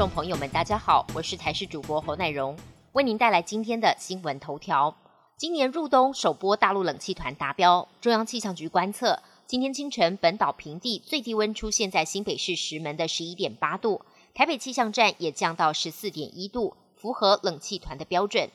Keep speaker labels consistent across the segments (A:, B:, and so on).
A: 众朋友们，大家好，我是台视主播侯乃荣，为您带来今天的新闻头条。今年入冬首波大陆冷气团达标，中央气象局观测，今天清晨本岛平地最低温出现在新北市石门的十一点八度，台北气象站也降到十四点一度，符合冷气团的标准。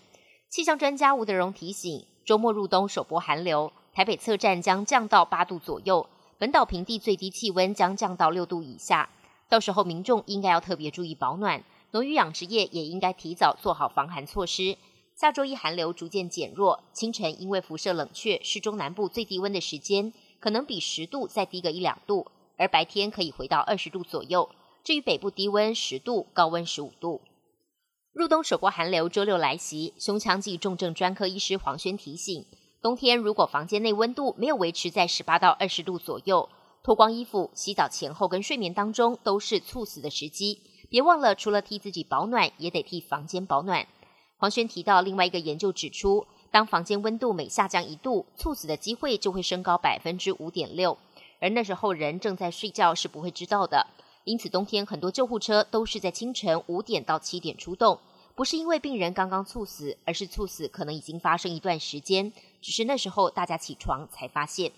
A: 气象专家吴德荣提醒，周末入冬首波寒流，台北测站将降到八度左右，本岛平地最低气温将降到六度以下。到时候民众应该要特别注意保暖，农渔养殖业也应该提早做好防寒措施。下周一寒流逐渐减弱，清晨因为辐射冷却，市中南部最低温的时间可能比十度再低个一两度，而白天可以回到二十度左右。至于北部低温十度，高温十五度。入冬首波寒流周六来袭，胸腔暨重症专科医师黄轩提醒，冬天如果房间内温度没有维持在十八到二十度左右。脱光衣服、洗澡前后跟睡眠当中都是猝死的时机，别忘了除了替自己保暖，也得替房间保暖。黄轩提到，另外一个研究指出，当房间温度每下降一度，猝死的机会就会升高百分之五点六，而那时候人正在睡觉是不会知道的。因此，冬天很多救护车都是在清晨五点到七点出动，不是因为病人刚刚猝死，而是猝死可能已经发生一段时间，只是那时候大家起床才发现。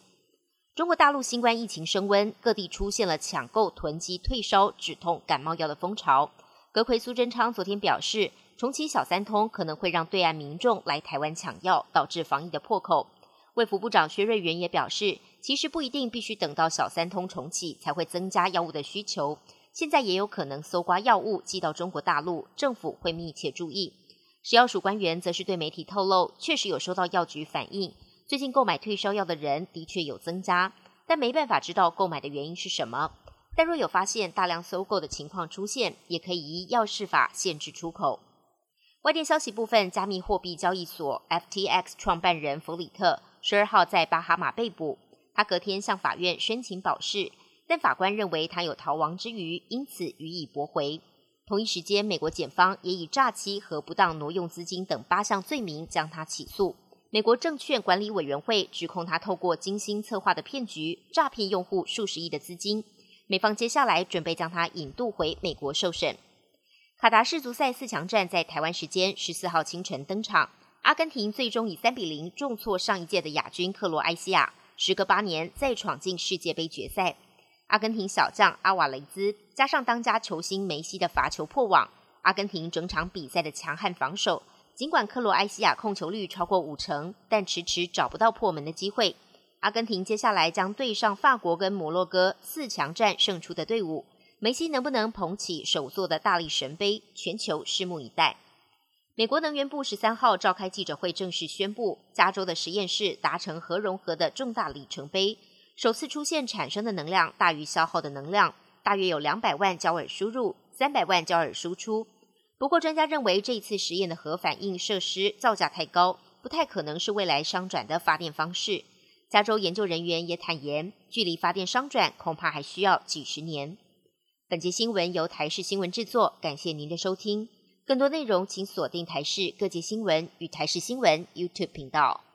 A: 中国大陆新冠疫情升温，各地出现了抢购囤积退烧、止痛、感冒药的风潮。阁魁苏贞昌昨天表示，重启小三通可能会让对岸民众来台湾抢药，导致防疫的破口。卫福部长薛瑞元也表示，其实不一定必须等到小三通重启才会增加药物的需求，现在也有可能搜刮药物寄到中国大陆，政府会密切注意。食药署官员则是对媒体透露，确实有收到药局反映。最近购买退烧药的人的确有增加，但没办法知道购买的原因是什么。但若有发现大量搜购的情况出现，也可以依药事法限制出口。外电消息部分，加密货币交易所 FTX 创办人弗里特十二号在巴哈马被捕，他隔天向法院申请保释，但法官认为他有逃亡之余，因此予以驳回。同一时间，美国检方也以诈欺和不当挪用资金等八项罪名将他起诉。美国证券管理委员会指控他透过精心策划的骗局诈骗用户数十亿的资金。美方接下来准备将他引渡回美国受审。卡达世足赛四强战在台湾时间十四号清晨登场，阿根廷最终以三比零重挫上一届的亚军克罗埃西亚，时隔八年再闯进世界杯决赛。阿根廷小将阿瓦雷兹加上当家球星梅西的罚球破网，阿根廷整场比赛的强悍防守。尽管克罗埃西亚控球率超过五成，但迟迟找不到破门的机会。阿根廷接下来将对上法国跟摩洛哥四强战胜出的队伍，梅西能不能捧起首座的大力神杯？全球拭目以待。美国能源部十三号召开记者会，正式宣布加州的实验室达成核融合的重大里程碑，首次出现产生的能量大于消耗的能量，大约有两百万焦耳输入，三百万焦耳输出。不过，专家认为这一次实验的核反应设施造价太高，不太可能是未来商转的发电方式。加州研究人员也坦言，距离发电商转恐怕还需要几十年。本节新闻由台视新闻制作，感谢您的收听。更多内容请锁定台视各界新闻与台视新闻 YouTube 频道。